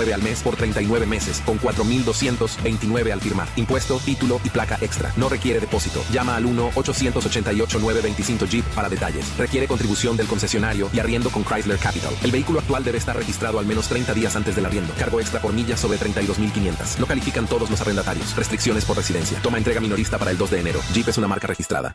9 al mes por 39 meses con 4.229 al firmar. Impuesto, título y placa extra. No requiere depósito. Llama al 1-888-925 Jeep para detalles. Requiere contribución del concesionario y arriendo con Chrysler Capital. El vehículo actual debe estar registrado al menos 30 días antes del arriendo. Cargo extra por millas sobre 32.500. No califican todos los arrendatarios. Restricciones por residencia. Toma entrega minorista para el 2 de enero. Jeep es una marca registrada.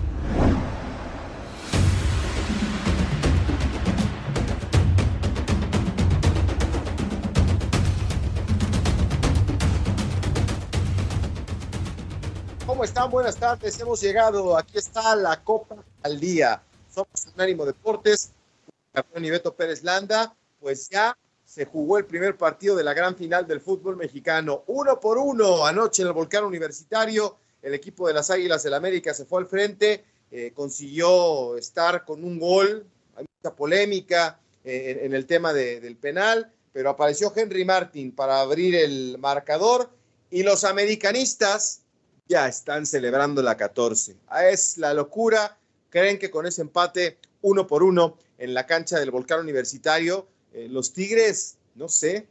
¿Cómo están? Buenas tardes. Hemos llegado. Aquí está la Copa al Día. Somos Unánimo Deportes. Campeón Beto Pérez Landa. Pues ya se jugó el primer partido de la gran final del fútbol mexicano. Uno por uno. Anoche en el Volcán Universitario, el equipo de las Águilas del América se fue al frente. Eh, consiguió estar con un gol. Hay mucha polémica eh, en, el tema de, del penal. Pero apareció Henry Martin para abrir el marcador. Y los americanistas ya están celebrando la 14. Ah, es la locura. Creen que con ese empate uno por uno en la cancha del Volcán Universitario, eh, los Tigres, no sé,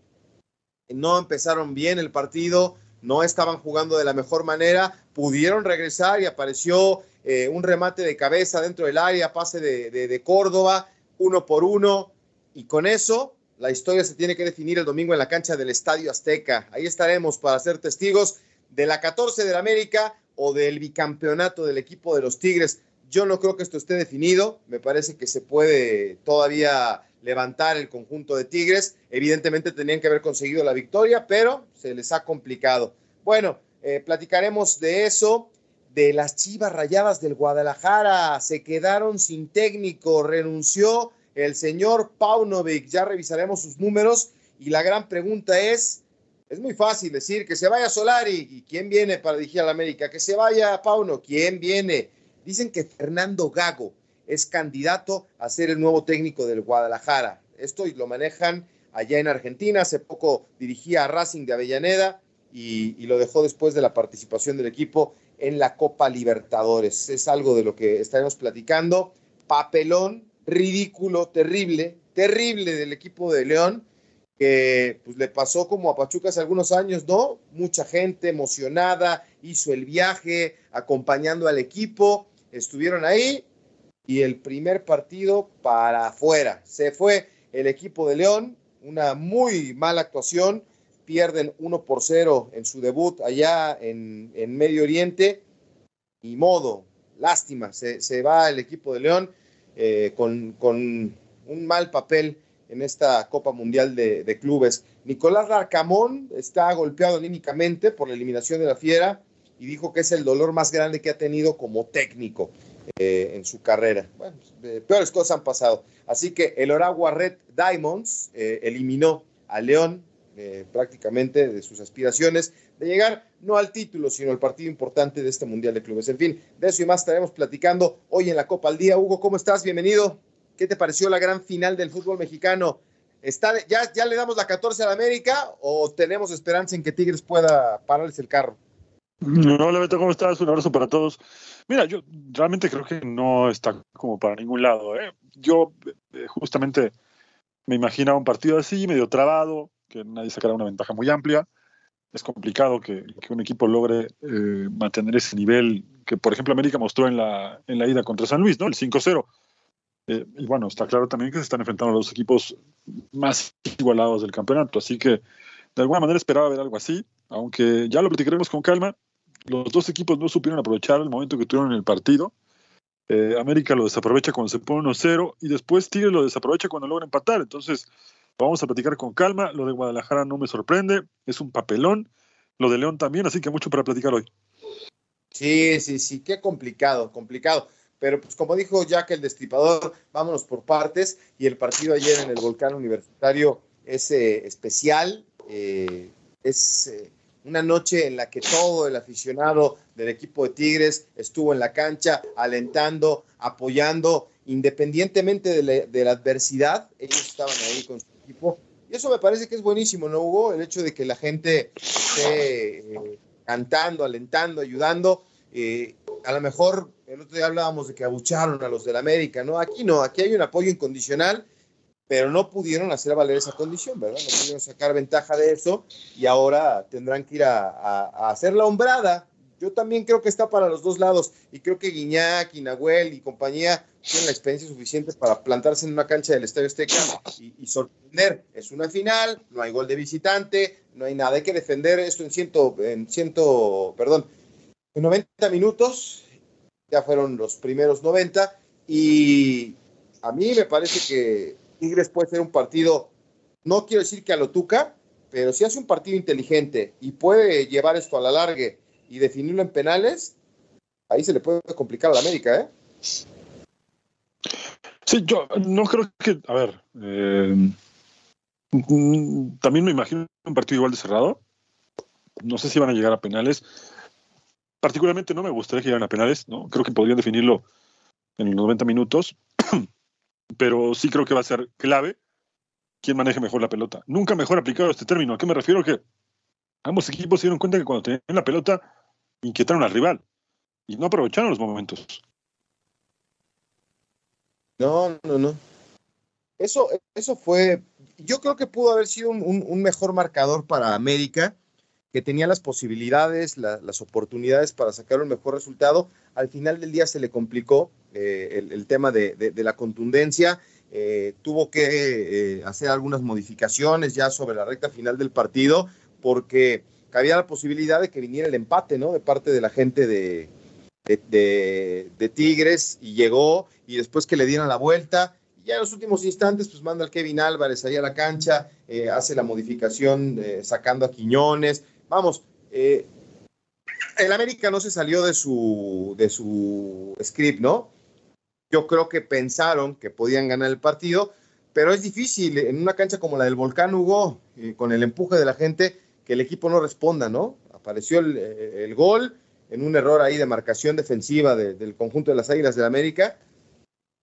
no empezaron bien el partido, no estaban jugando de la mejor manera, pudieron regresar y apareció eh, un remate de cabeza dentro del área, pase de, de, de Córdoba, uno por uno, y con eso la historia se tiene que definir el domingo en la cancha del Estadio Azteca. Ahí estaremos para ser testigos de la 14 del América o del bicampeonato del equipo de los Tigres. Yo no creo que esto esté definido. Me parece que se puede todavía levantar el conjunto de Tigres. Evidentemente tenían que haber conseguido la victoria, pero se les ha complicado. Bueno, eh, platicaremos de eso, de las Chivas Rayadas del Guadalajara. Se quedaron sin técnico, renunció el señor Paunovic. Ya revisaremos sus números y la gran pregunta es, es muy fácil decir que se vaya Solari. ¿Y quién viene para dirigir a la América? Que se vaya Pauno. ¿Quién viene? Dicen que Fernando Gago es candidato a ser el nuevo técnico del Guadalajara. Esto lo manejan allá en Argentina. Hace poco dirigía a Racing de Avellaneda y, y lo dejó después de la participación del equipo en la Copa Libertadores. Es algo de lo que estaremos platicando. Papelón, ridículo, terrible, terrible del equipo de León que pues, le pasó como a Pachuca hace algunos años, ¿no? Mucha gente emocionada, hizo el viaje, acompañando al equipo, estuvieron ahí y el primer partido para afuera. Se fue el equipo de León, una muy mala actuación, pierden 1 por 0 en su debut allá en, en Medio Oriente y modo, lástima, se, se va el equipo de León eh, con, con un mal papel en esta Copa Mundial de, Clubes. Nicolás Larcamón está golpeado anímicamente por la eliminación de la Fiera y dijo que es el dolor más grande que ha tenido como técnico eh, en su carrera. Bueno, eh, peores cosas han pasado. Así que el Oragua Red Diamonds eh, eliminó a León prácticamente de sus aspiraciones de llegar no al título, sino al partido importante de este Mundial de Clubes. En fin, de eso y más estaremos platicando hoy en la Copa al Día. Hugo, ¿cómo estás? Bienvenido. ¿Qué te pareció la gran final del fútbol mexicano? ¿Está, ya, ¿Ya le damos la 14 a la América o tenemos esperanza en que Tigres pueda pararles el carro? No, Beto, ¿cómo estás? Un abrazo para todos. Mira, yo realmente creo que no está como para ningún lado. ¿eh? Yo eh, justamente me imaginaba un partido así, medio trabado, que nadie sacara una ventaja muy amplia. Es complicado que, que un equipo logre eh, mantener ese nivel que, por ejemplo, América mostró en la, en la ida contra San Luis, ¿no? El 5-0. Eh, y bueno, está claro también que se están enfrentando a los equipos más igualados del campeonato, así que de alguna manera esperaba ver algo así, aunque ya lo platicaremos con calma. Los dos equipos no supieron aprovechar el momento que tuvieron en el partido. Eh, América lo desaprovecha cuando se pone 1-0 y después Tigres lo desaprovecha cuando logra empatar. Entonces, vamos a platicar con calma. Lo de Guadalajara no me sorprende, es un papelón. Lo de León también, así que mucho para platicar hoy. Sí, sí, sí, qué complicado, complicado. Pero pues como dijo Jack el destripador, vámonos por partes. Y el partido ayer en el Volcán Universitario es eh, especial. Eh, es eh, una noche en la que todo el aficionado del equipo de Tigres estuvo en la cancha alentando, apoyando, independientemente de la, adversidad, ellos estaban ahí con su equipo. Y eso me parece que es buenísimo, ¿no, Hugo? El hecho de que la gente esté cantando, alentando, ayudando. A lo mejor el otro día hablábamos de que abucharon a los del América, ¿no? Aquí no, aquí hay un apoyo incondicional pero no pudieron hacer valer esa condición, ¿verdad? No pudieron sacar ventaja de eso y ahora tendrán que ir a, hacer la hombrada. Yo también creo que está para los dos lados y creo que Guiñac y Nahuel y compañía tienen la experiencia suficiente para plantarse en una cancha del Estadio Azteca y, sorprender. Es una final, no hay gol de visitante, no hay nada, hay que defender esto en ciento, en ciento, perdón, en 90 minutos, ya fueron los primeros 90 y a mí me parece que Tigres puede ser un partido, no quiero decir que a lo tuca, pero si hace un partido inteligente y puede llevar esto a la larga y definirlo en penales, ahí se le puede complicar a la América, ¿eh? Sí, yo no creo que, a ver, eh, también me imagino un partido igual de cerrado. No sé si van a llegar a penales. Particularmente no me gustaría que llegaran a penales, ¿no? Creo que podrían definirlo en los 90 minutos. pero sí creo que va a ser clave quién maneje mejor la pelota. Nunca mejor aplicado este término. ¿A qué me refiero? Que ambos equipos se dieron cuenta que cuando tenían la pelota inquietaron al rival y no aprovecharon los momentos. No, no, no. Eso, eso fue, yo creo que pudo haber sido un, mejor marcador para América, que tenía las posibilidades, las oportunidades para sacar un mejor resultado. Al final del día se le complicó eh, el, tema de, la contundencia. Eh, tuvo que eh, hacer algunas modificaciones ya sobre la recta final del partido porque cabía la posibilidad de que viniera el empate, ¿no? De parte de la gente de, Tigres y llegó y después que le dieran la vuelta. Ya en los últimos instantes, pues manda al Kevin Álvarez ahí a la cancha, hace la modificación sacando a Quiñones. Vamos, el América no se salió de su, de su script, ¿no? Yo creo que pensaron que podían ganar el partido, pero es difícil en una cancha como la del Volcán Hugo, eh, con el empuje de la gente, que el equipo no responda, ¿no? Apareció el, eh, gol en un error ahí de marcación defensiva del conjunto de las Águilas del América.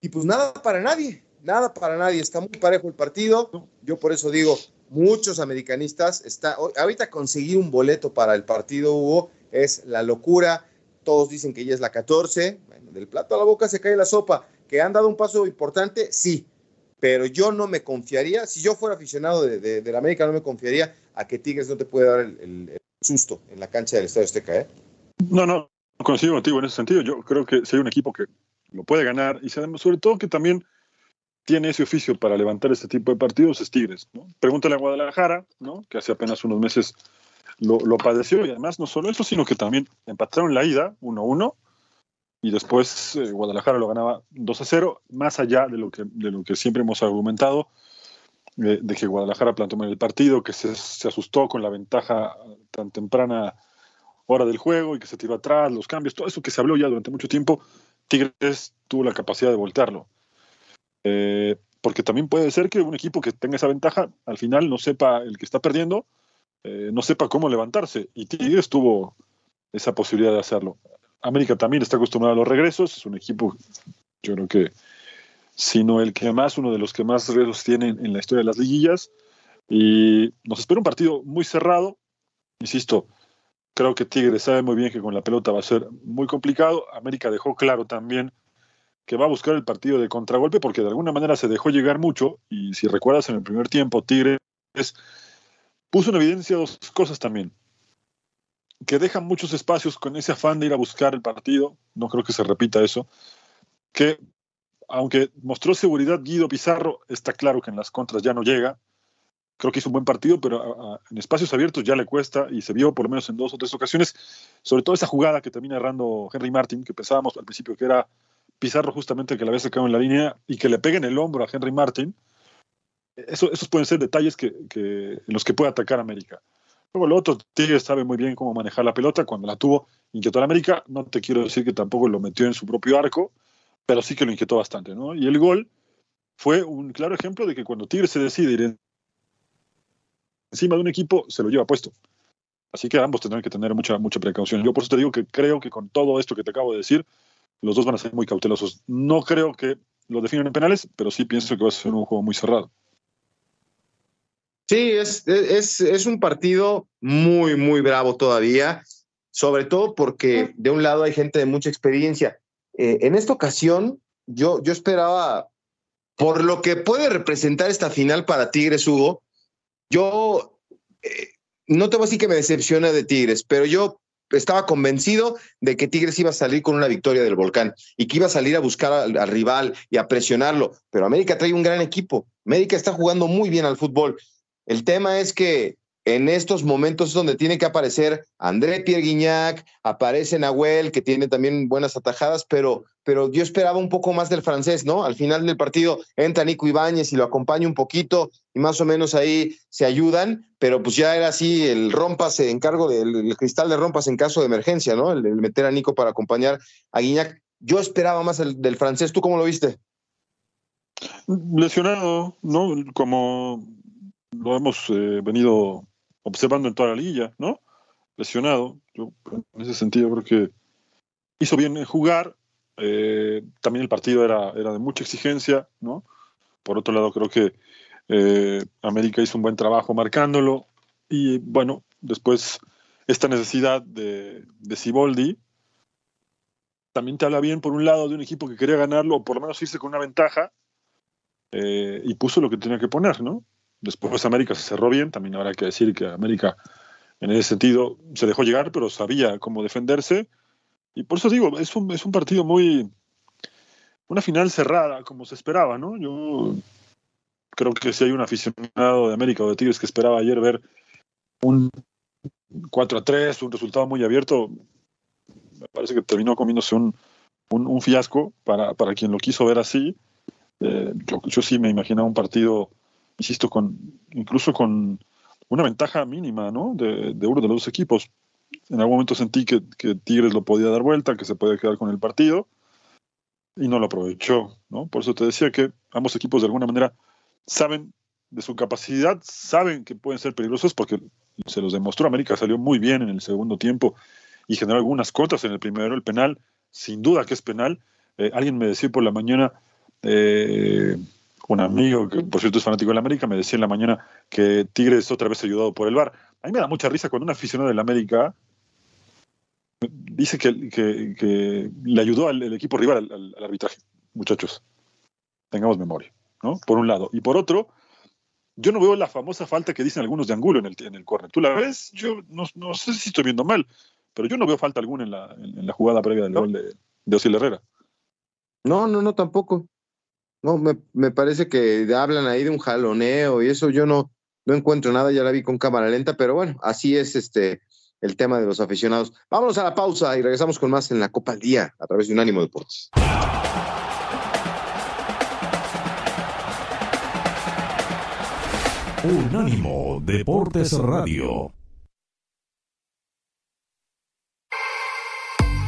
Y pues nada para nadie, nada para nadie. Está muy parejo el partido. Yo por eso digo, muchos americanistas, está, ahorita conseguir un boleto para el partido, Hugo, es la locura. Todos dicen que ya es la 14 del plato a la boca se cae la sopa. ¿Que han dado un paso importante? Sí. Pero yo no me confiaría, si yo fuera aficionado de, de, la América, no me confiaría a que Tigres no te puede dar el, susto en la cancha del Estadio Azteca. ¿eh? No, no, coincido contigo en ese sentido. Yo creo que si hay un equipo que lo puede ganar y sobre todo que también tiene ese oficio para levantar este tipo de partidos es Tigres. ¿no? Pregúntale a Guadalajara, ¿no? que hace apenas unos meses lo, padeció y además no solo eso, sino que también empataron la ida 1-1 y después eh, Guadalajara lo ganaba 2 a 0, más allá de lo que, de lo que siempre hemos argumentado, eh, de que Guadalajara plantó mal el partido, que se, se, asustó con la ventaja tan temprana hora del juego y que se tiró atrás, los cambios, todo eso que se habló ya durante mucho tiempo, Tigres tuvo la capacidad de voltearlo. Eh, porque también puede ser que un equipo que tenga esa ventaja al final no sepa, el que está perdiendo, no sepa cómo levantarse. Y Tigres tuvo esa posibilidad de hacerlo. América también está acostumbrado a los regresos, es un equipo, yo creo que, sino el que más, uno de los que más regresos tienen en la historia de las liguillas. Y nos espera un partido muy cerrado. Insisto, creo que Tigre sabe muy bien que con la pelota va a ser muy complicado. América dejó claro también que va a buscar el partido de contragolpe porque de alguna manera se dejó llegar mucho. Y si recuerdas, en el primer tiempo, Tigres puso en evidencia dos cosas también que dejan muchos espacios con ese afán de ir a buscar el partido, no creo que se repita eso, que aunque mostró seguridad Guido Pizarro, está claro que en las contras ya no llega, creo que hizo un buen partido, pero en espacios abiertos ya le cuesta y se vio por lo menos en dos o tres ocasiones, sobre todo esa jugada que termina errando Henry Martin, que pensábamos al principio que era Pizarro justamente que la había sacado en la línea y que le pega en el hombro a Henry Martin, eso, esos pueden ser detalles que, que, en los que puede atacar América. Luego, lo otro, Tigres sabe muy bien cómo manejar la pelota. Cuando la tuvo, inquietó a América. No te quiero decir que tampoco lo metió en su propio arco, pero sí que lo inquietó bastante, ¿no? Y el gol fue un claro ejemplo de que cuando Tigres se decide ir encima de un equipo, se lo lleva puesto. Así que ambos tendrán que tener mucha, mucha precaución. Yo por eso te digo que creo que con todo esto que te acabo de decir, los dos van a ser muy cautelosos. No creo que lo definan en penales, pero sí pienso que va a ser un juego muy cerrado. Sí, es, es, es un partido muy, muy bravo todavía, sobre todo porque de un lado hay gente de mucha experiencia. Eh, en esta ocasión, yo, yo esperaba, por lo que puede representar esta final para Tigres, Hugo, yo eh, no te voy a decir que me decepciona de Tigres, pero yo estaba convencido de que Tigres iba a salir con una victoria del volcán y que iba a salir a buscar al, al, rival y a presionarlo. Pero América trae un gran equipo. América está jugando muy bien al fútbol. El tema es que en estos momentos es donde tiene que aparecer André Pierre Guignac, aparece Nahuel, que tiene también buenas atajadas, pero, pero yo esperaba un poco más del francés, ¿no? Al final del partido entra Nico Ibáñez y lo acompaña un poquito y más o menos ahí se ayudan, pero pues ya era así el rompas en encargo del cristal de rompas en caso de emergencia, ¿no? El, el, meter a Nico para acompañar a Guignac. Yo esperaba más el, del francés, ¿tú cómo lo viste? Lesionado, ¿no? Como lo hemos eh, venido observando en toda la liga, ¿no? Lesionado. Yo, en ese sentido, creo que hizo bien en jugar. Eh, también el partido era, de mucha exigencia, ¿no? Por otro lado, creo que eh, América hizo un buen trabajo marcándolo. Y bueno, después esta necesidad de, de Ciboldi también te habla bien, por un lado, de un equipo que quería ganarlo, o por lo menos irse con una ventaja, eh, y puso lo que tenía que poner, ¿no? Después América se cerró bien, también habrá que decir que América en ese sentido se dejó llegar, pero sabía cómo defenderse. Y por eso digo, es un, es un partido muy... Una final cerrada, como se esperaba, ¿no? Yo creo que si hay un aficionado de América o de Tigres que esperaba ayer ver un 4 a 3, un resultado muy abierto, me parece que terminó comiéndose un, un, un fiasco para, para, quien lo quiso ver así. Eh, yo, sí me imaginaba un partido insisto, con incluso con una ventaja mínima ¿no? de, de uno de los dos equipos. En algún momento sentí que, Tigres lo podía dar vuelta, que se podía quedar con el partido, y no lo aprovechó. ¿no? Por eso te decía que ambos equipos de alguna manera saben de su capacidad, saben que pueden ser peligrosos porque se los demostró. América salió muy bien en el segundo tiempo y generó algunas cotas en el primero. El penal, sin duda que es penal. Eh, alguien me decía por la mañana, eh, un amigo que por cierto es fanático de la América, me decía en la mañana que Tigres otra vez ayudado por el VAR. A mí me da mucha risa cuando un aficionado de la América dice que, que, que le ayudó al, equipo rival al, al, arbitraje. Muchachos, tengamos memoria, ¿no? Por un lado. Y por otro, yo no veo la famosa falta que dicen algunos de Angulo en el, en el córner. ¿Tú la ves? Yo no, no, sé si estoy viendo mal, pero yo no veo falta alguna en la, en, en la jugada previa del no. gol de, de Osil Herrera. No, no, no, tampoco. No, me, me, parece que hablan ahí de un jaloneo y eso yo no, no encuentro nada, ya la vi con cámara lenta, pero bueno, así es este el tema de los aficionados. Vámonos a la pausa y regresamos con más en la Copa al Día a través de Unánimo Deportes. Unánimo Deportes Radio.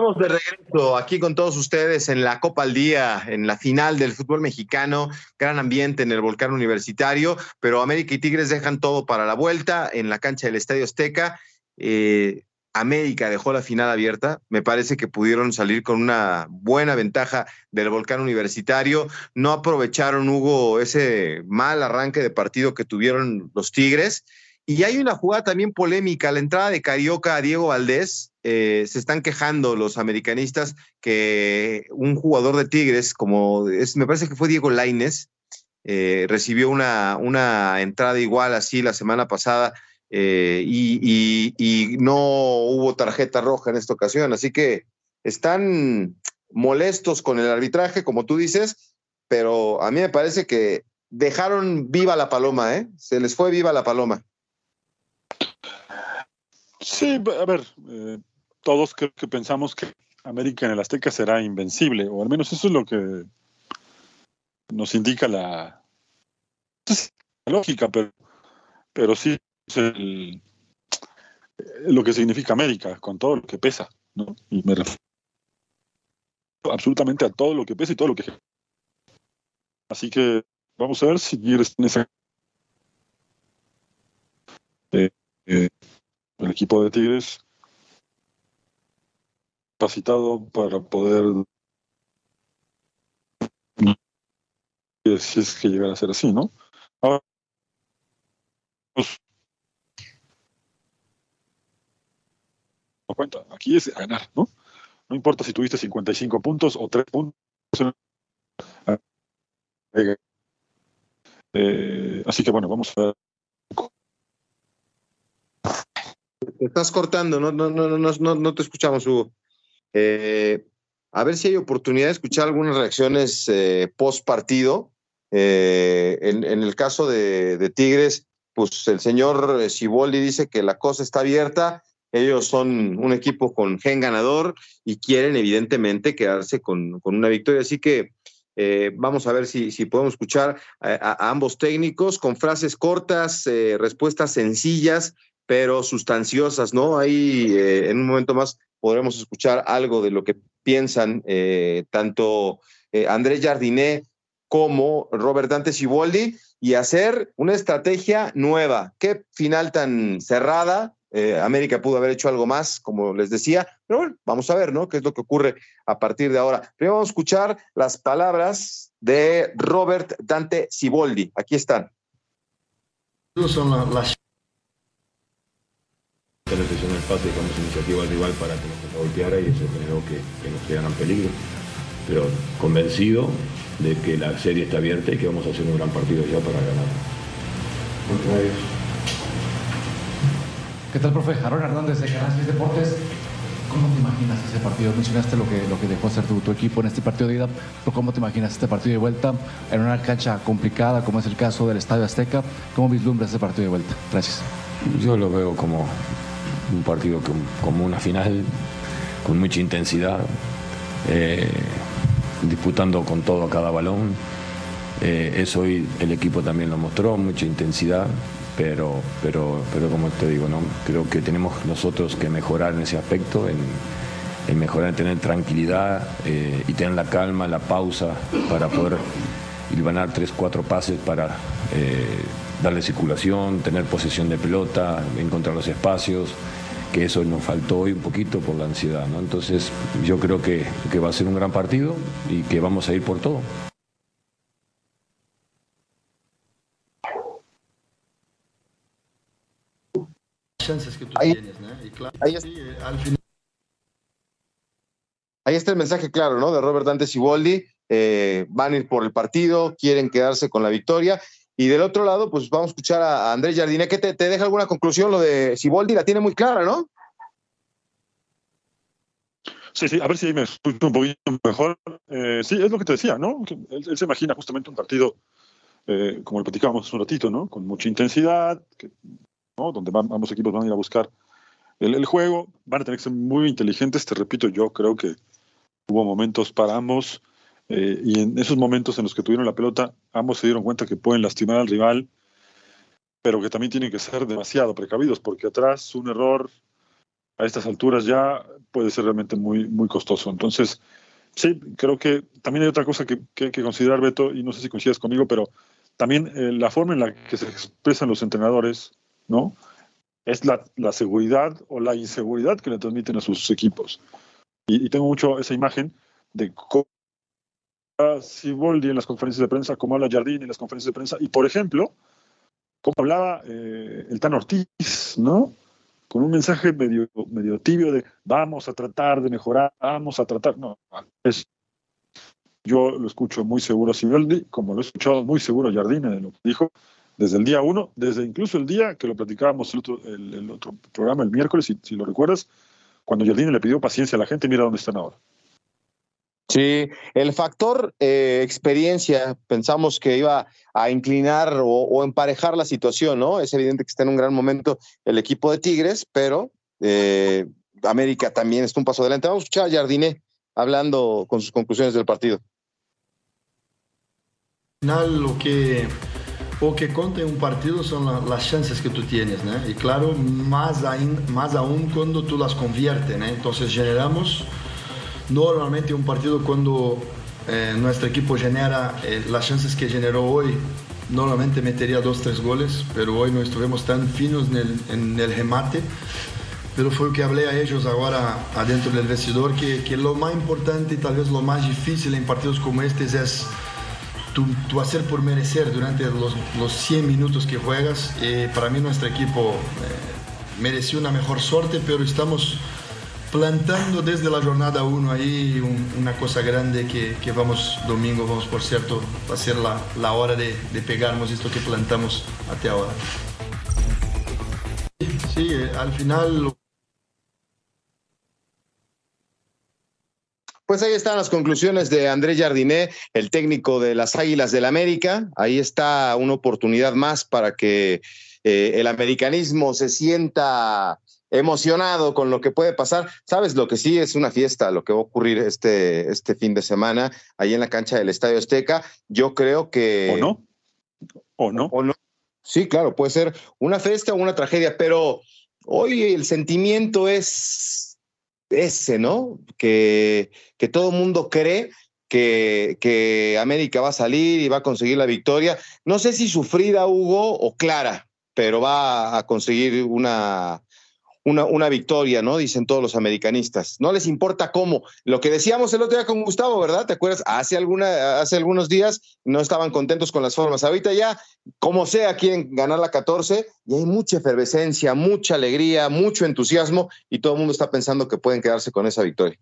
Estamos de regreso aquí con todos ustedes en la Copa al Día, en la final del fútbol mexicano. Gran ambiente en el Volcán Universitario, pero América y Tigres dejan todo para la vuelta en la cancha del Estadio Azteca. Eh, América dejó la final abierta. Me parece que pudieron salir con una buena ventaja del Volcán Universitario. No aprovecharon, Hugo, ese mal arranque de partido que tuvieron los Tigres. Y hay una jugada también polémica, la entrada de Carioca a Diego Valdés eh, se están quejando los americanistas que un jugador de Tigres, como es, me parece que fue Diego Laines, eh, recibió una, una entrada igual así la semana pasada eh, y, no hubo tarjeta roja en esta ocasión. Así que están molestos con el arbitraje, como tú dices, pero a mí me parece que dejaron viva la paloma, ¿eh? Se les fue viva la paloma. Sí, a ver, eh, todos creo que pensamos que América en el Azteca será invencible, o al menos eso es lo que nos indica la, lógica, pero, pero sí es lo que significa América, con todo lo que pesa, ¿no? Y me refiero absolutamente a todo lo que pesa y todo lo que... Así que vamos a ver si quieres en esa... Eh, eh, el equipo de Tigres capacitado para poder si es que llegara a ser así, ¿no? Ahora, pues, no cuenta, aquí es ganar, ¿no? No importa si tuviste 55 puntos o 3 puntos. Eh, así que bueno, vamos a ver. Te estás cortando, no, no, no, no, no te escuchamos, Hugo. Eh, a ver si hay oportunidad de escuchar algunas reacciones eh, post partido. Eh, en, el caso de, Tigres, pues el señor Siboldi dice que la cosa está abierta. Ellos son un equipo con gen ganador y quieren evidentemente quedarse con, una victoria. Así que vamos a ver si, si podemos escuchar a, ambos técnicos con frases cortas, respuestas sencillas, pero sustanciosas, ¿no? Ahí en un momento más podremos escuchar algo de lo que piensan eh, tanto eh, Andrés Jardiné como Robert Dante Ciboldi y hacer una estrategia nueva. Qué final tan cerrada. Eh, América pudo haber hecho algo más, como les decía, pero bueno, vamos a ver, ¿no? ¿Qué es lo que ocurre a partir de ahora? Primero vamos a escuchar las palabras de Robert Dante Ciboldi. Aquí están. Son las pase dejamos iniciativa al rival para que nos golpeara y eso generó que, que nos quedaran peligro. Pero convencido de que la serie está abierta y que vamos a hacer un gran partido ya para ganar. ¿Qué tal, profe? Aaron Hernández de Canal 6 Deportes. ¿Cómo te imaginas ese partido? Mencionaste lo que, lo que dejó hacer tu, tu, equipo en este partido de ida, pero ¿cómo te imaginas este partido de vuelta en una cancha complicada como es el caso del Estadio Azteca? ¿Cómo vislumbras ese partido de vuelta? Gracias. Yo lo veo como un partido como una final, con mucha intensidad, eh, disputando con todo a cada balón. Eh, eso hoy el equipo también lo mostró, mucha intensidad, pero, pero, pero como te digo, ¿no? creo que tenemos nosotros que mejorar en ese aspecto, en, mejorar, en tener tranquilidad eh, y tener la calma, la pausa para poder ganar tres, cuatro pases para darle circulación, tener posesión de pelota, encontrar los espacios que eso nos faltó hoy un poquito por la ansiedad, ¿no? Entonces yo creo que, que va a ser un gran partido y que vamos a ir por todo. Ahí, está, el mensaje claro, ¿no? De Robert Dante Siboldi. Eh, van a ir por el partido, quieren quedarse con la victoria y del otro lado, pues vamos a escuchar a Andrés Jardiné. ¿Qué te, deja alguna conclusión? Lo de Siboldi la tiene muy clara, ¿no? Sí, sí, a ver si me escucho un poquito mejor. Eh, sí, es lo que te decía, ¿no? Él, se imagina justamente un partido, eh, como lo platicábamos un ratito, ¿no? Con mucha intensidad, ¿no? donde ambos equipos van a ir a buscar el, juego, van a tener que ser muy inteligentes. Te repito, yo creo que hubo momentos para ambos eh, y en esos momentos en los que tuvieron la pelota, ambos se dieron cuenta que pueden lastimar al rival, pero que también tienen que ser demasiado precavidos, porque atrás un error a estas alturas ya puede ser realmente muy, muy costoso. Entonces, sí, creo que también hay otra cosa que, hay que considerar, Beto, y no sé si coincidas conmigo, pero también eh, la forma en la que se expresan los entrenadores, ¿no? Es la, la seguridad o la inseguridad que le transmiten a sus equipos. Y, y tengo mucho esa imagen de cómo Siboldi en las conferencias de prensa, como habla Jardín en las conferencias de prensa, y por ejemplo, como hablaba eh, el Tan Ortiz, ¿no? con un mensaje medio, tibio de vamos a tratar de mejorar, vamos a tratar. No, es, yo lo escucho muy seguro a Siveldi, como lo he escuchado muy seguro a Jardine de lo que dijo desde el día uno, desde incluso el día que lo platicábamos el otro, el, otro programa, el miércoles, si, si lo recuerdas, cuando Jardine le pidió paciencia a la gente, mira dónde están ahora. Sí, el factor eh, experiencia, pensamos que iba a inclinar o, emparejar la situación, ¿no? Es evidente que está en un gran momento el equipo de Tigres, pero eh, América también está un paso adelante. Vamos a escuchar a Jardine hablando con sus conclusiones del partido. Al final, lo que, lo que conta en un partido son las chances que tú tienes, ¿no? Y claro, más, más aún cuando tú las conviertes, ¿no? Entonces generamos Normalmente un partido cuando eh, nuestro equipo genera eh, las chances que generó hoy, normalmente metería dos, tres goles, pero hoy no estuvimos tan finos en el, remate. Pero fue lo que hablé a ellos ahora adentro del vestidor, que, que lo más importante y tal vez lo más difícil en partidos como estos es tu, hacer por merecer durante los, los 100 minutos que juegas. Eh, para mí nuestro equipo mereció una mejor suerte, pero estamos plantando desde la jornada 1 ahí una cosa grande que, vamos domingo, vamos por cierto, va a ser la, hora de, pegarnos esto que plantamos hasta ahora. Sí, eh, al final... Pues ahí están las conclusiones de Andrés Jardiné, el técnico de las Águilas del América. Ahí está una oportunidad más para que eh, el americanismo se sienta emocionado con lo que puede pasar. Sabes, lo que sí es una fiesta, lo que va a ocurrir este, este fin de semana ahí en la cancha del Estadio Azteca. Yo creo que... ¿O no? ¿O no? ¿O no? Sí, claro, puede ser una fiesta o una tragedia, pero hoy el sentimiento es ese, ¿no? Que, que todo el mundo cree que, que América va a salir y va a conseguir la victoria. No sé si sufrida, Hugo, o clara, pero va a conseguir una, una, una, victoria, ¿no? Dicen todos los americanistas. No les importa cómo. Lo que decíamos el otro día con Gustavo, ¿verdad? ¿Te acuerdas? Hace, alguna, hace algunos días no estaban contentos con las formas. Ahorita ya, como sea, quieren ganar la 14 y hay mucha efervescencia, mucha alegría, mucho entusiasmo y todo el mundo está pensando que pueden quedarse con esa victoria.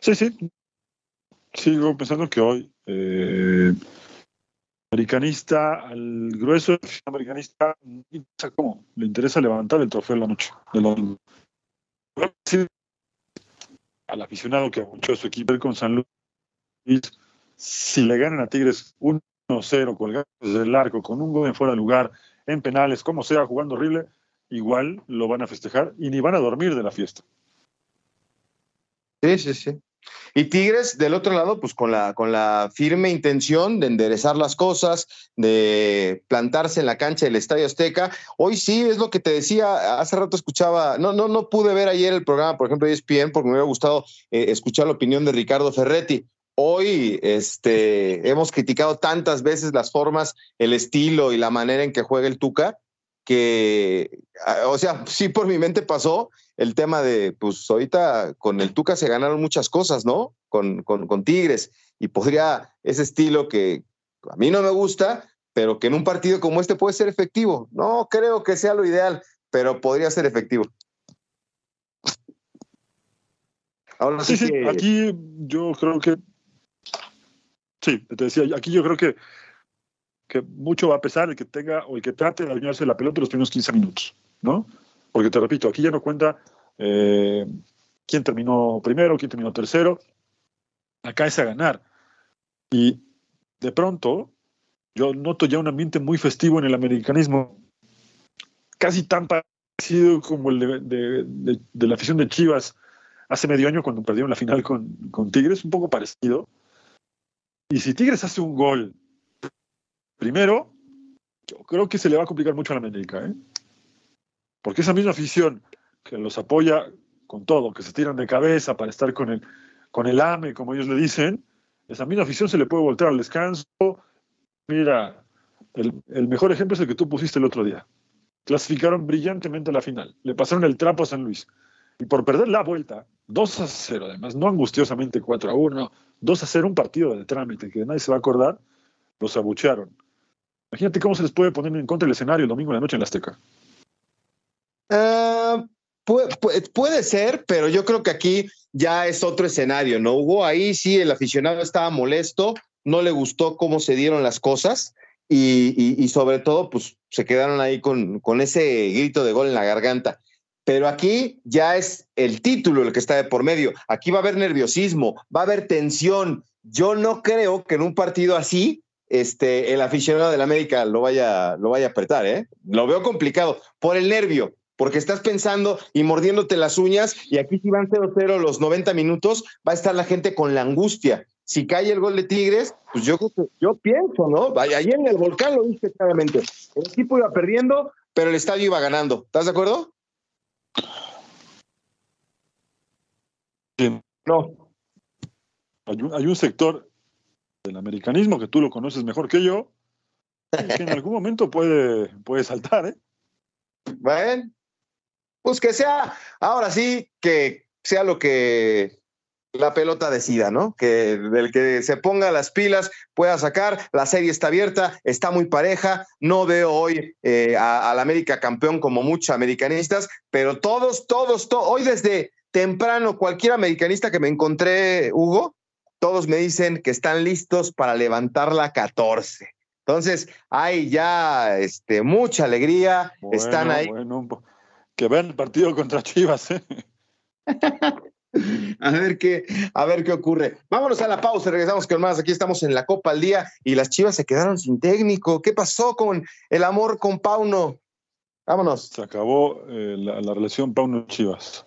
Sí, sí. Sigo pensando que hoy eh, americanista, al grueso americanista, ¿cómo? Le interesa levantar el trofeo en la noche. al aficionado que mucho su equipo con San Luis, si le ganan a Tigres 1-0 colgados del arco, con un gol en fuera de lugar, en penales, como sea, jugando horrible, igual lo van a festejar y ni van a dormir de la fiesta. Sí, sí, sí. Y Tigres, del otro lado, pues con la, con la firme intención de enderezar las cosas, de plantarse en la cancha del Estadio Azteca. Hoy sí, es lo que te decía, hace rato escuchaba, no, no, no pude ver ayer el programa, por ejemplo, de ESPN, porque me hubiera gustado eh, escuchar la opinión de Ricardo Ferretti. Hoy este, hemos criticado tantas veces las formas, el estilo y la manera en que juega el Tuca, que, ah, o sea, sí por mi mente pasó el tema de, pues ahorita con el Tuca se ganaron muchas cosas, ¿no? Con, con, Tigres y podría ese estilo que a mí no me gusta, pero que en un partido como este puede ser efectivo. No creo que sea lo ideal, pero podría ser efectivo. Ahora sí, sí, aquí yo creo que sí, te decía, aquí yo creo que que mucho va a pesar el que tenga o el que trate de alinearse la pelota los primeros 15 minutos, ¿no? Porque te repito, aquí ya no cuenta eh, quién terminó primero, quién terminó tercero. Acá es a ganar. Y de pronto, yo noto ya un ambiente muy festivo en el americanismo, casi tan parecido como el de, la afición de Chivas hace medio año cuando perdieron la final con, con Tigres, un poco parecido. Y si Tigres hace un gol Primero, yo creo que se le va a complicar mucho a la América, ¿eh? porque esa misma afición que los apoya con todo, que se tiran de cabeza para estar con el, con el AME, como ellos le dicen, esa misma afición se le puede voltear al descanso. Mira, el, el mejor ejemplo es el que tú pusiste el otro día. Clasificaron brillantemente a la final, le pasaron el trapo a San Luis. Y por perder la vuelta, 2 a 0, además, no angustiosamente 4 a 1, 2 a 0, un partido de trámite que nadie se va a acordar, los abuchearon. Imagínate cómo se les puede poner en contra el escenario el domingo en la noche en la Azteca. Ah, puede, ser, pero yo creo que aquí ya es otro escenario, ¿no? Hubo ahí sí, el aficionado estaba molesto, no le gustó cómo se dieron las cosas y, sobre todo, pues se quedaron ahí con, con ese grito de gol en la garganta. Pero aquí ya es el título el que está de por medio. Aquí va a haber nerviosismo, va a haber tensión. Yo no creo que en un partido así este, el aficionado del América lo vaya, lo vaya a apretar, ¿eh? Lo veo complicado por el nervio, porque estás pensando y mordiéndote las uñas, y aquí si van 0-0 los 90 minutos, va a estar la gente con la angustia. Si cae el gol de Tigres, pues yo, yo pienso, ¿no? Allí en el volcán lo viste claramente. El equipo iba perdiendo, pero el estadio iba ganando. ¿Estás de acuerdo? Sí. No. hay un sector del americanismo, que tú lo conoces mejor que yo, que en algún momento puede, puede saltar, ¿eh? Bueno, pues que sea, ahora sí, que sea lo que la pelota decida, ¿no? Que del que se ponga las pilas pueda sacar, la serie está abierta, está muy pareja, no veo hoy eh, al América campeón como muchos americanistas, pero todos, todos, todos, hoy desde temprano, cualquier americanista que me encontré, Hugo, todos me dicen que están listos para levantar la 14. Entonces, hay ya este, mucha alegría, están ahí. Bueno, que vean el partido contra Chivas. ¿eh? a ver qué, a ver qué ocurre. Vámonos a la pausa, regresamos con más. Aquí estamos en la Copa al Día y las Chivas se quedaron sin técnico. ¿Qué pasó con el amor con Pauno? Vámonos. Se acabó eh, la, la relación Pauno-Chivas.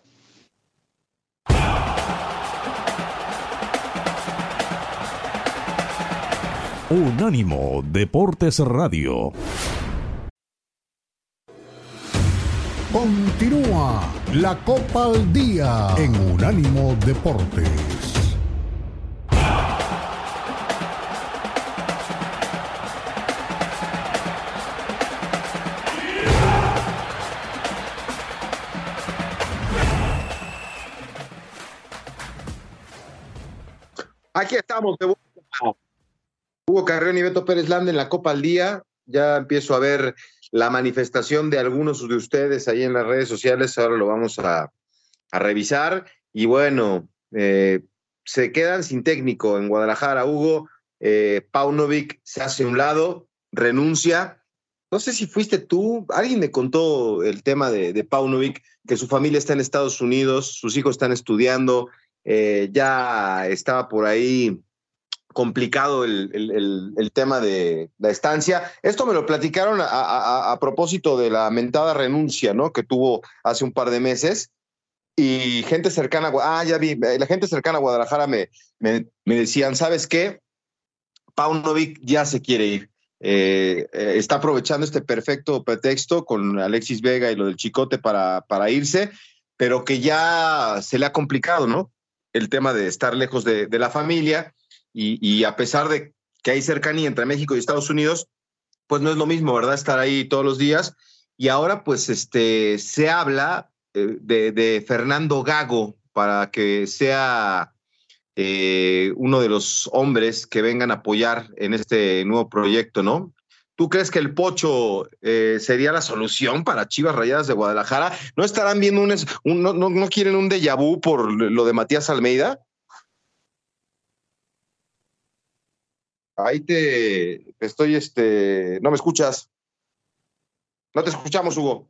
Unánimo Deportes Radio. Continúa la Copa al Día en Unánimo Deportes. Aquí estamos de Hugo Carrión y Beto Pérez Landa en la Copa al Día. Ya empiezo a ver la manifestación de algunos de ustedes ahí en las redes sociales. Ahora lo vamos a, revisar. Y bueno, eh, se quedan sin técnico en Guadalajara. Hugo eh, Paunovic se hace un lado, renuncia. No sé si fuiste tú, alguien me contó el tema de, de Paunovic, que su familia está en Estados Unidos, sus hijos están estudiando, eh, ya estaba por ahí complicado el, tema de la estancia. Esto me lo platicaron a, propósito de la mentada renuncia, ¿no? Que tuvo hace un par de meses. Y gente cercana, ah, ya vi, la gente cercana a Guadalajara me, me, decían, ¿sabes qué? Paunovic ya se quiere ir. Eh, eh, está aprovechando este perfecto pretexto con Alexis Vega y lo del Chicote para, para irse, pero que ya se le ha complicado, ¿no? El tema de estar lejos de, de la familia y, a pesar de que hay cercanía entre México y Estados Unidos, pues no es lo mismo, ¿verdad? Estar ahí todos los días. Y ahora, pues, este, se habla eh, de, Fernando Gago para que sea eh, uno de los hombres que vengan a apoyar en este nuevo proyecto, ¿no? ¿Tú crees que el Pocho eh, sería la solución para Chivas Rayadas de Guadalajara? ¿No estarán viendo un, no, no, quieren un déjà vu por lo de Matías Almeida? Ahí te, estoy, este, no me escuchas. No te escuchamos, Hugo.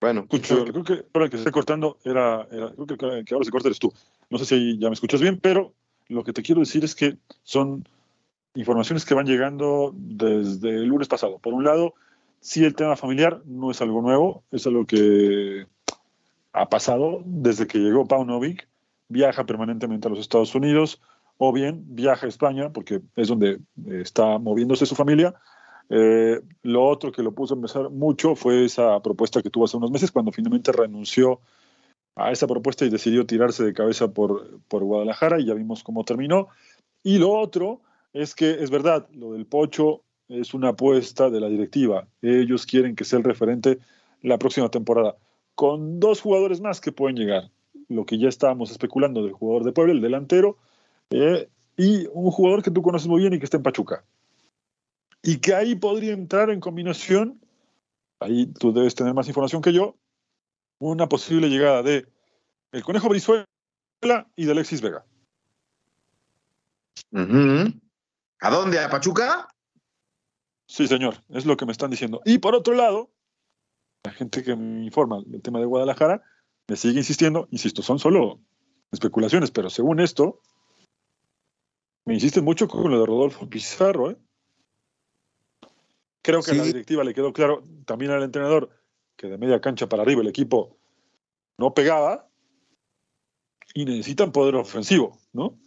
Bueno, escucho. Creo que para que se esté cortando era, creo que, ahora se corta eres tú. No sé si ya me escuchas bien, pero lo que te quiero decir es que son informaciones que van llegando desde el lunes pasado. Por un lado, sí el tema familiar no es algo nuevo, es algo que ha pasado desde que llegó Paunovic, viaja permanentemente a los Estados Unidos, o bien viaja a España, porque es donde eh, está moviéndose su familia. Eh, lo otro que lo puso a empezar mucho fue esa propuesta que tuvo hace unos meses, cuando finalmente renunció a esa propuesta y decidió tirarse de cabeza por, por Guadalajara, y ya vimos cómo terminó. Y lo otro es que es verdad, lo del Pocho es una apuesta de la directiva. Ellos quieren que sea el referente la próxima temporada, con dos jugadores más que pueden llegar. Lo que ya estábamos especulando del jugador de Puebla, el delantero, eh, y un jugador que tú conoces muy bien y que está en Pachuca. Y que ahí podría entrar en combinación ahí tú debes tener más información que yo, una posible llegada de el Conejo Brizuela y de Alexis Vega. ¿A dónde? ¿A Pachuca? Sí, señor, es lo que me están diciendo. Y por otro lado, la gente que me informa del tema de Guadalajara me sigue insistiendo, insisto, son solo especulaciones, pero según esto, me insisten mucho con lo de Rodolfo Pizarro. ¿eh? Creo que a la directiva le quedó claro, también al entrenador, que de media cancha para arriba el equipo no pegaba y necesitan poder ofensivo, ¿no?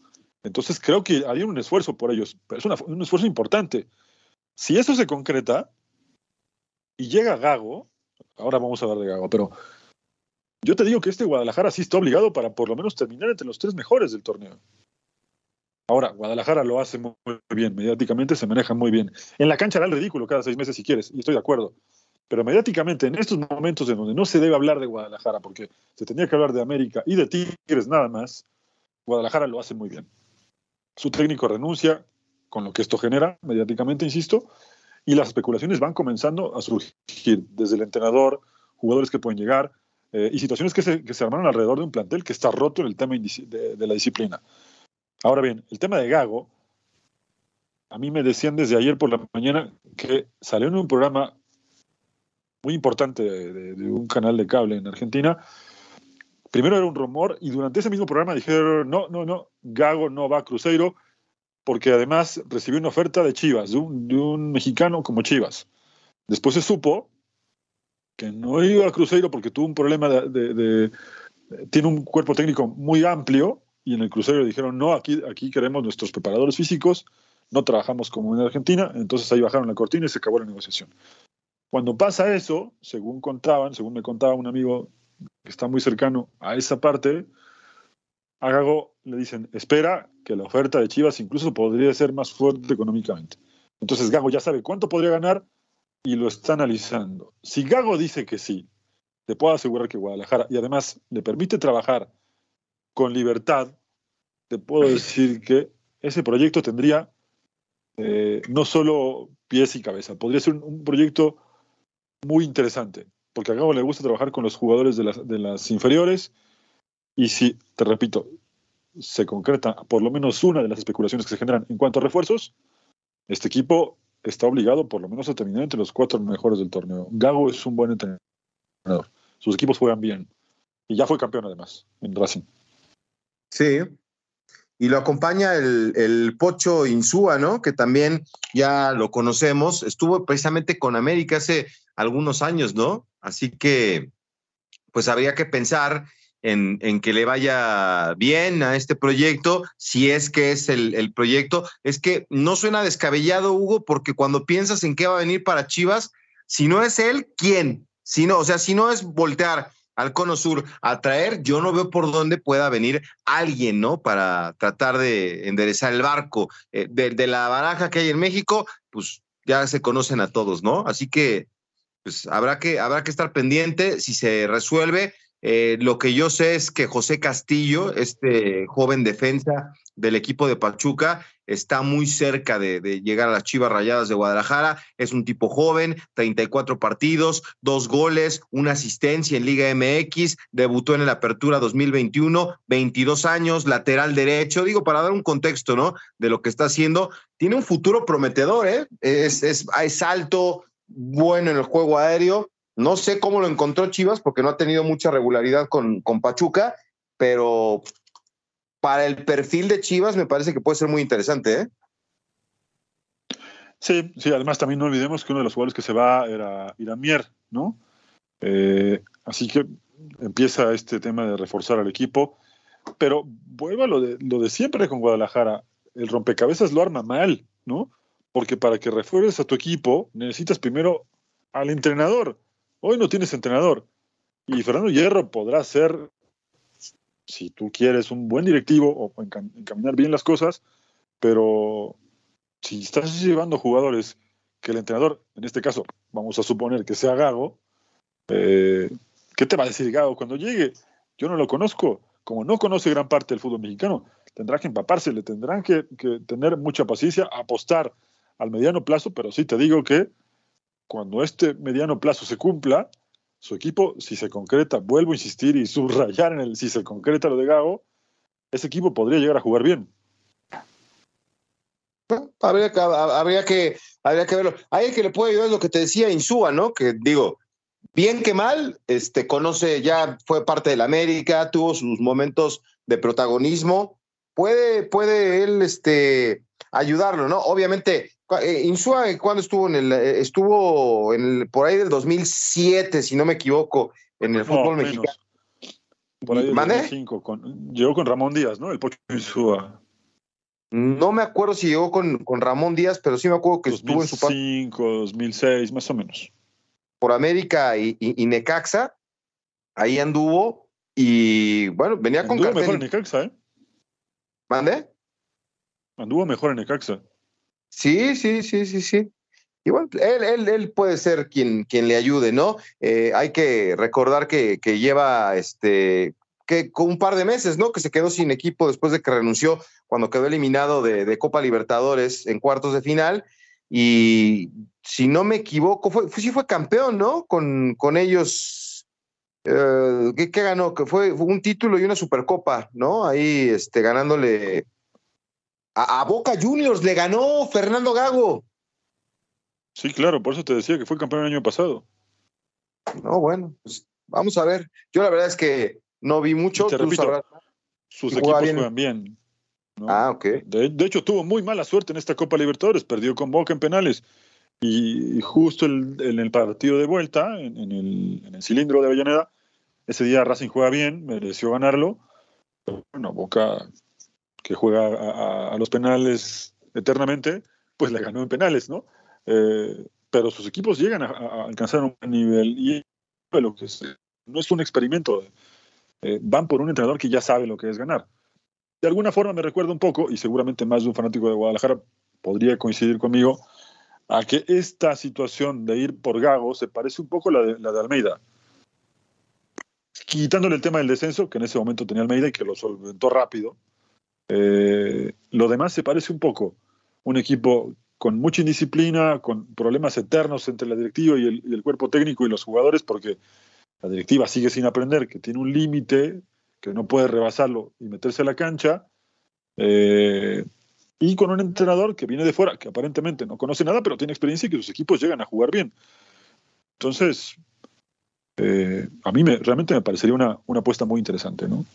Entonces creo que hay un esfuerzo por ellos, pero es un esfuerzo importante. Si eso se concreta y llega Gago, ahora vamos a hablar de Gago, pero yo te digo que este Guadalajara sí está obligado para por lo menos terminar entre los tres mejores del torneo. Ahora, Guadalajara lo hace muy bien, mediáticamente se maneja muy bien. En la cancha hará el ridículo cada seis meses si quieres, y estoy de acuerdo. Pero mediáticamente, en estos momentos en donde no se debe hablar de Guadalajara, porque se tenía que hablar de América y de Tigres nada más, Guadalajara lo hace muy bien. Su técnico renuncia, con lo que esto genera mediáticamente, insisto, y las especulaciones van comenzando a surgir desde el entrenador, jugadores que pueden llegar, eh, y situaciones que se, que se, armaron alrededor de un plantel que está roto en el tema de, de, la disciplina. Ahora bien, el tema de Gago, a mí me decían desde ayer por la mañana que salió en un programa muy importante de, un canal de cable en Argentina. Primero era un rumor y durante ese mismo programa dijeron, no, no, no, Gago no va a Cruzeiro porque además recibió una oferta de Chivas, de un, de un mexicano como Chivas. Después se supo que no iba a Cruzeiro porque tuvo un problema de, tiene un cuerpo técnico muy amplio y en el Cruzeiro dijeron no, aquí, aquí queremos nuestros preparadores físicos, no trabajamos como en Argentina, entonces ahí bajaron la cortina y se acabó la negociación. Cuando pasa eso, según contaban, según me contaba un amigo que está muy cercano a esa parte, a Gago le dicen, espera que la oferta de Chivas incluso podría ser más fuerte económicamente. Entonces Gago ya sabe cuánto podría ganar y lo está analizando. Si Gago dice que sí, te puedo asegurar que Guadalajara, y además le permite trabajar con libertad, te puedo decir que ese proyecto tendría eh, no solo pies y cabeza, podría ser un, proyecto muy interesante, porque a Gago le gusta trabajar con los jugadores de las, de las inferiores, y si, te repito, se concreta por lo menos una de las especulaciones que se generan en cuanto a refuerzos, este equipo está obligado por lo menos a terminar entre los cuatro mejores del torneo. Gago es un buen entrenador. Sus equipos juegan bien. Y ya fue campeón además en Racing. Sí. Y lo acompaña el, el, Pocho Insúa, ¿no? Que también ya lo conocemos. Estuvo precisamente con América hace algunos años, ¿no? Así que, pues habría que pensar en, que le vaya bien a este proyecto, si es que es el, proyecto. Es que no suena descabellado, Hugo, porque cuando piensas en qué va a venir para Chivas, si no es él, ¿quién? Si no, o sea, si no es voltear al Cono Sur a traer, yo no veo por dónde pueda venir alguien, ¿no? Para tratar de enderezar el barco. Eh, de, la baraja que hay en México, pues ya se conocen a todos, ¿no? Así que, pues habrá que, habrá que estar pendiente si se resuelve eh, lo que yo sé es que José Castillo, este joven defensa del equipo de Pachuca, está muy cerca de, llegar a las Chivas Rayadas de Guadalajara. Es un tipo joven, 34 partidos, dos goles, una asistencia en Liga MX, debutó en la Apertura 2021, 22 años, lateral derecho. Digo, para dar un contexto, ¿no? De lo que está haciendo. Tiene un futuro prometedor, ¿eh? Es, alto, bueno en el juego aéreo no sé cómo lo encontró Chivas porque no ha tenido mucha regularidad con, con Pachuca, pero para el perfil de Chivas me parece que puede ser muy interesante. ¿eh? Sí, sí, además también no olvidemos que uno de los jugadores que se va era Iramier, ¿no? Eh, así que empieza este tema de reforzar al equipo, pero vuelvo lo de, lo de siempre con Guadalajara, el rompecabezas lo arma mal, ¿no? Porque para que refuerces a tu equipo necesitas primero al entrenador. Hoy no tienes entrenador. Y Fernando Hierro podrá ser, si tú quieres, un buen directivo o encaminar bien las cosas, pero si estás llevando jugadores que el entrenador, en este caso, vamos a suponer que sea Gago, eh, ¿qué te va a decir Gago cuando llegue? Yo no lo conozco. Como no conoce gran parte del fútbol mexicano, tendrá que empaparse, le tendrán que, que tener mucha paciencia, apostar al mediano plazo, pero sí te digo que cuando este mediano plazo se cumpla, su equipo, si se concreta, vuelvo a insistir y subrayar en el si se concreta lo de Gago, ese equipo podría llegar a jugar bien. habría, que, habría, que, habría que verlo. Ahí que le puede ayudar es lo que te decía Insúa, ¿no? Que digo, bien que mal, este, conoce, ya fue parte de la América, tuvo sus momentos de protagonismo. Puede, puede él este, ayudarlo, ¿no? Obviamente, Insúa, ¿cuándo estuvo en el, eh, estuvo en el, por ahí del 2007, si no me equivoco, en el fútbol mexicano? Por ahí del 2005, con, llegó con Ramón Díaz, ¿no? El Pocho Insúa. No me acuerdo si llegó con, con Ramón Díaz, pero sí me acuerdo que estuvo en su 2005, 2006, más o menos. Por América y, y, Necaxa, ahí anduvo y bueno, venía anduvo con Anduvo mejor en Necaxa, ¿eh? ¿Mande? Anduvo mejor en Necaxa. Sí, sí, sí, sí, sí. Y bueno, él, él, él puede ser quien, quien le ayude, ¿no? Eh, hay que recordar que, que lleva este que con un par de meses, ¿no? Que se quedó sin equipo después de que renunció cuando quedó eliminado de, de Copa Libertadores en cuartos de final. Y si no me equivoco, fue, sí fue campeón, ¿no? Con, con ellos. Eh, ¿qué, ¿qué, ganó? Que fue, fue, un título y una supercopa, ¿no? Ahí este, ganándole a, Boca Juniors le ganó Fernando Gago. Sí, claro, por eso te decía que fue campeón el año pasado. No, bueno, pues vamos a ver. Yo la verdad es que no vi mucho. Te repito, sus equipos juegan bien. Ah, ok. De, hecho, tuvo muy mala suerte en esta Copa Libertadores, perdió con Boca en penales. Y, justo en el, partido de vuelta, en, el, en, el, cilindro de Avellaneda, ese día Racing juega bien, mereció ganarlo. Pero bueno, Boca que juega a, los penales eternamente, pues le ganó en penales, ¿no? Eh, pero sus equipos llegan a, alcanzar un nivel y lo que no es un experimento. Eh, van por un entrenador que ya sabe lo que es ganar. De alguna forma me recuerda un poco, y seguramente más de un fanático de Guadalajara podría coincidir conmigo, a que esta situación de ir por Gago se parece un poco a la de, la de Almeida. Quitándole el tema del descenso, que en ese momento tenía Almeida y que lo solventó rápido, eh, lo demás se parece un poco. Un equipo con mucha indisciplina, con problemas eternos entre la directiva y el, cuerpo técnico y los jugadores, porque la directiva sigue sin aprender que tiene un límite, que no puede rebasarlo y meterse a la cancha. Eh, y con un entrenador que viene de fuera, que aparentemente no conoce nada, pero tiene experiencia y que sus equipos llegan a jugar bien. Entonces, eh, a mí me, realmente me parecería una, una apuesta muy interesante, ¿no?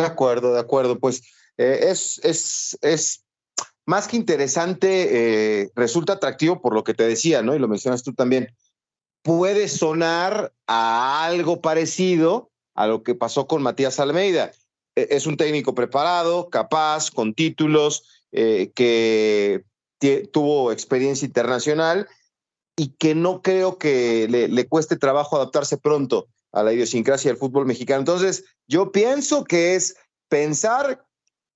De acuerdo, de acuerdo. Pues eh, es, es, es, más que interesante, eh, resulta atractivo por lo que te decía, ¿no? Y lo mencionas tú también. Puede sonar a algo parecido a lo que pasó con Matías Almeida. E, es un técnico preparado, capaz, con títulos, eh, que tuvo experiencia internacional y que no creo que le, le cueste trabajo adaptarse pronto a la idiosincrasia del fútbol mexicano. Entonces, yo pienso que es pensar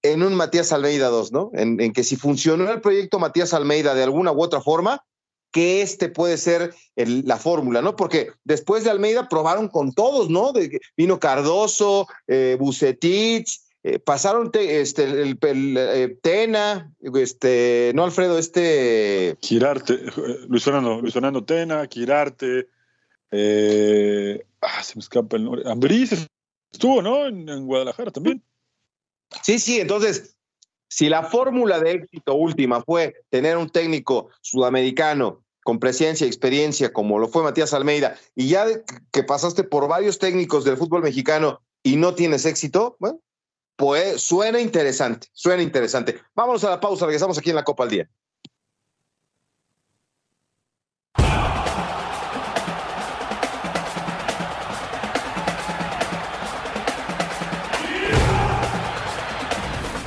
en un Matías Almeida 2, ¿no? En, que si funcionó el proyecto Matías Almeida de alguna u otra forma, que este puede ser la fórmula, ¿no? Porque después de Almeida probaron con todos, ¿no? De, vino Cardoso, eh, Bucetich, eh, pasaron este, el, eh, Tena, este, no Alfredo, este... Quirarte, Luis Fernando, Luis Fernando Tena, Quirarte, eh, ah, se me escapa el nombre. Ambriz estuvo, ¿no? En, Guadalajara también. Sí, sí, entonces, si la fórmula de éxito última fue tener un técnico sudamericano con presencia y experiencia como lo fue Matías Almeida, y ya que pasaste por varios técnicos del fútbol mexicano y no tienes éxito, bueno, pues suena interesante, suena interesante. Vámonos a la pausa, regresamos aquí en la Copa al Día.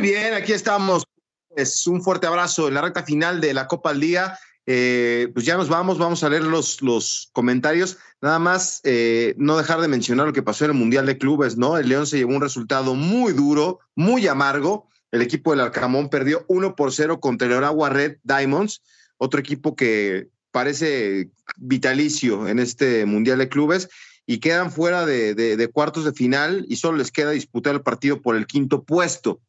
Muy bien, aquí estamos. Es un fuerte abrazo en la recta final de la Copa al Día. eh, pues ya nos vamos, vamos a leer los, los comentarios. Nada más eh, no dejar de mencionar lo que pasó en el Mundial de Clubes, ¿no? El León se llevó un resultado muy duro, muy amargo. El equipo del Arcamón perdió 1 por 0 contra el Oragua Red Diamonds, otro equipo que parece vitalicio en este Mundial de Clubes y quedan fuera de, de cuartos de final y solo les queda disputar el partido por el quinto puesto.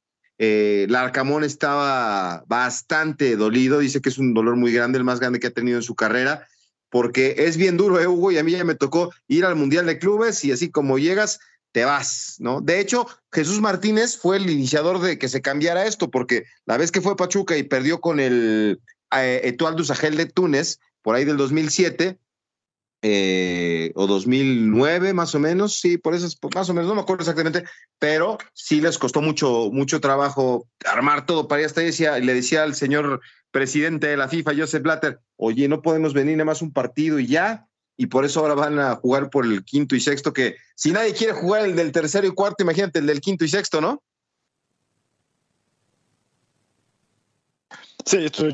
Eh, Larcamón estaba bastante dolido, dice que es un dolor muy grande, el más grande que ha tenido en su carrera, porque es bien duro, ¿eh, Hugo? Y a mí ya me tocó ir al Mundial de Clubes y así como llegas, te vas, ¿no? De hecho, Jesús Martínez fue el iniciador de que se cambiara esto, porque la vez que fue Pachuca y perdió con el eh, Etual Sahel de Túnez, por ahí del 2007, eh, o 2009 más o menos, sí, por eso más o menos, no me acuerdo exactamente, pero sí les costó mucho, mucho trabajo armar todo para ir hasta decía, le decía al señor presidente de la FIFA, Joseph Blatter, oye, no podemos venir nada más un partido y ya, y por eso ahora van a jugar por el quinto y sexto, que si nadie quiere jugar el del tercero y cuarto, imagínate el del quinto y sexto, ¿no? Sí, esto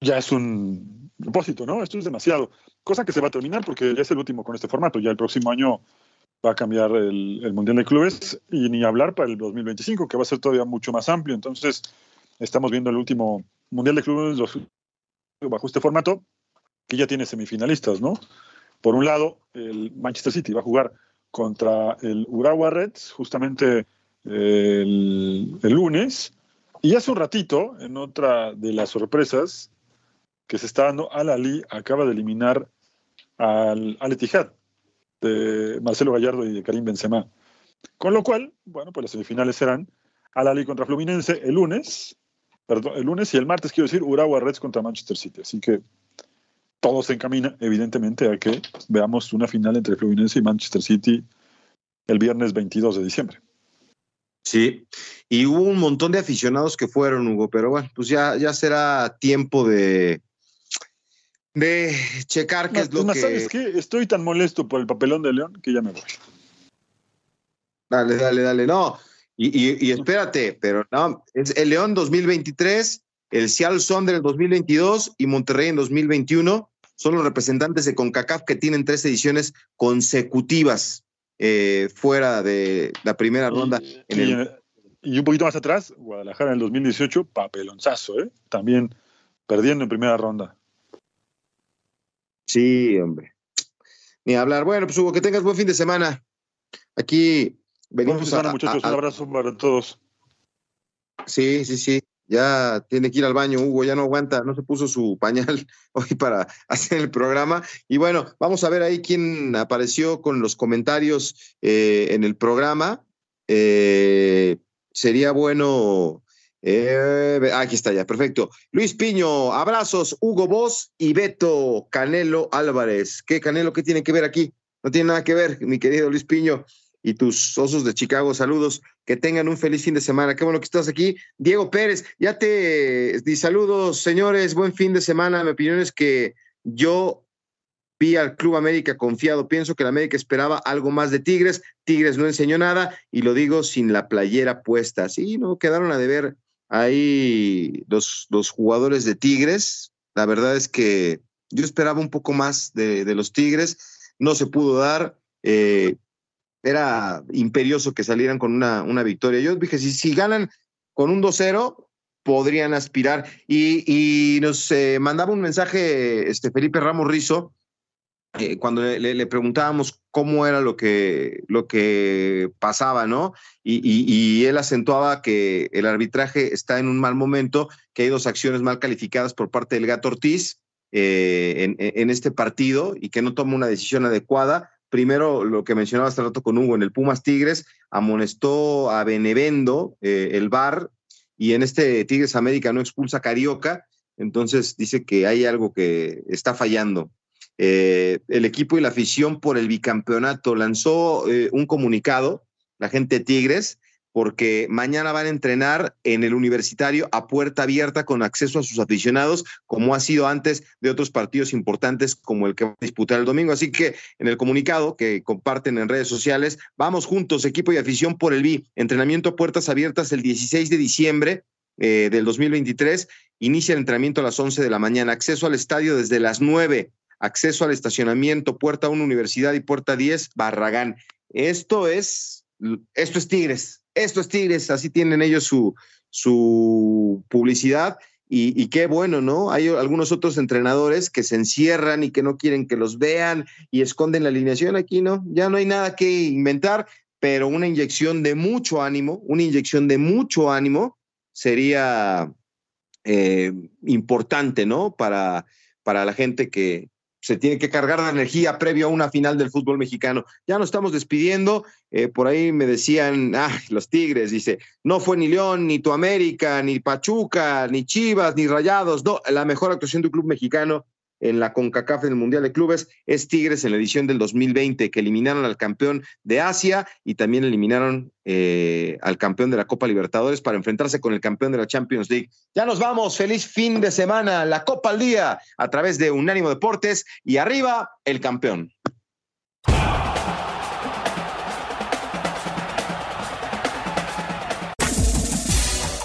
ya es un propósito, ¿no? Esto es demasiado cosa que se va a terminar porque ya es el último con este formato. Ya el próximo año va a cambiar el, Mundial de Clubes y ni hablar para el 2025, que va a ser todavía mucho más amplio. Entonces, estamos viendo el último Mundial de Clubes bajo este formato, que ya tiene semifinalistas, ¿no? Por un lado, el Manchester City va a jugar contra el Urawa Reds justamente el, el lunes. Y hace un ratito, en otra de las sorpresas que se está dando, Al Ali acaba de eliminar al, al Etihad de Marcelo Gallardo y de Karim Benzema. Con lo cual, bueno, pues las semifinales serán Al Ali contra Fluminense el lunes, perdón, el lunes y el martes, quiero decir, Urawa Reds contra Manchester City. Así que todo se encamina, evidentemente, a que veamos una final entre Fluminense y Manchester City el viernes 22 de diciembre. Sí, y hubo un montón de aficionados que fueron, Hugo, pero bueno, pues ya, ya será tiempo de, de checar qué es lo que. ¿Sabes qué? Estoy tan molesto por el papelón de León que ya me voy. Dale, dale, dale. No, y, espérate, pero no, es el León 2023, el Seattle Sonder en 2022 y Monterrey en 2021 son los representantes de CONCACAF que tienen tres ediciones consecutivas eh, fuera de la primera ronda. y, un poquito más atrás, Guadalajara en el 2018, papelonzazo, ¿eh? También perdiendo en primera ronda. Sí, hombre. Ni hablar. Bueno, pues Hugo, que tengas buen fin de semana. Aquí venimos a, muchachos. un abrazo para todos. Sí, sí, sí. Ya tiene que ir al baño, Hugo, ya no aguanta, no se puso su pañal hoy para hacer el programa. Y bueno, vamos a ver ahí quién apareció con los comentarios eh, en el programa. Eh, sería bueno eh, aquí está ya, perfecto. Luis Piño, abrazos, Hugo Boss y Beto Canelo Álvarez. ¿Qué Canelo? ¿Qué tiene que ver aquí? No tiene nada que ver, mi querido Luis Piño y tus osos de Chicago. Saludos, que tengan un feliz fin de semana. Qué bueno que estás aquí. Diego Pérez, ya te di saludos, señores. Buen fin de semana. Mi opinión es que yo vi al Club América confiado. Pienso que la América esperaba algo más de Tigres. Tigres no enseñó nada y lo digo sin la playera puesta. Sí, no quedaron a deber hay dos, jugadores de Tigres. La verdad es que yo esperaba un poco más de, los Tigres. No se pudo dar. Eh, era imperioso que salieran con una, una victoria. Yo dije, si, si ganan con un 2-0, podrían aspirar. Y, nos eh, mandaba un mensaje este, Felipe Ramos Rizo eh, cuando le, preguntábamos cómo era lo que, lo que pasaba, ¿no? Y, él acentuaba que el arbitraje está en un mal momento, que hay dos acciones mal calificadas por parte del Gato Ortiz eh, en, este partido y que no toma una decisión adecuada. Primero, lo que mencionaba hace rato con Hugo, en el Pumas Tigres, amonestó a Benevendo, eh, el VAR, y en este Tigres América no expulsa a Carioca, entonces dice que hay algo que está fallando. Eh, el equipo y la afición por el bicampeonato. Lanzó eh, un comunicado, la gente Tigres, porque mañana van a entrenar en el universitario a puerta abierta con acceso a sus aficionados, como ha sido antes de otros partidos importantes como el que va a disputar el domingo. Así que en el comunicado que comparten en redes sociales, vamos juntos, equipo y afición por el BI, entrenamiento a puertas abiertas el 16 de diciembre eh, del 2023 inicia el entrenamiento a las 11 de la mañana, acceso al estadio desde las 9, acceso al estacionamiento, puerta 1 Universidad y puerta 10 Barragán. Esto es, esto es Tigres, esto es Tigres, así tienen ellos su, su publicidad y, qué bueno, ¿no? Hay algunos otros entrenadores que se encierran y que no quieren que los vean y esconden la alineación. Aquí no, ya no hay nada que inventar, pero una inyección de mucho ánimo, una inyección de mucho ánimo sería eh, importante, ¿no? Para, para la gente que, se tiene que cargar de energía previo a una final del fútbol mexicano. Ya nos estamos despidiendo. Eh, por ahí me decían, ah, los Tigres, dice, no fue ni León, ni tu América, ni Pachuca, ni Chivas, ni Rayados. No, la mejor actuación de un club mexicano en la CONCACAF en el Mundial de Clubes es Tigres en la edición del 2020, que eliminaron al campeón de Asia y también eliminaron eh, al campeón de la Copa Libertadores para enfrentarse con el campeón de la Champions League. Ya nos vamos, feliz fin de semana, la Copa al Día a través de Unánimo Deportes y arriba el campeón.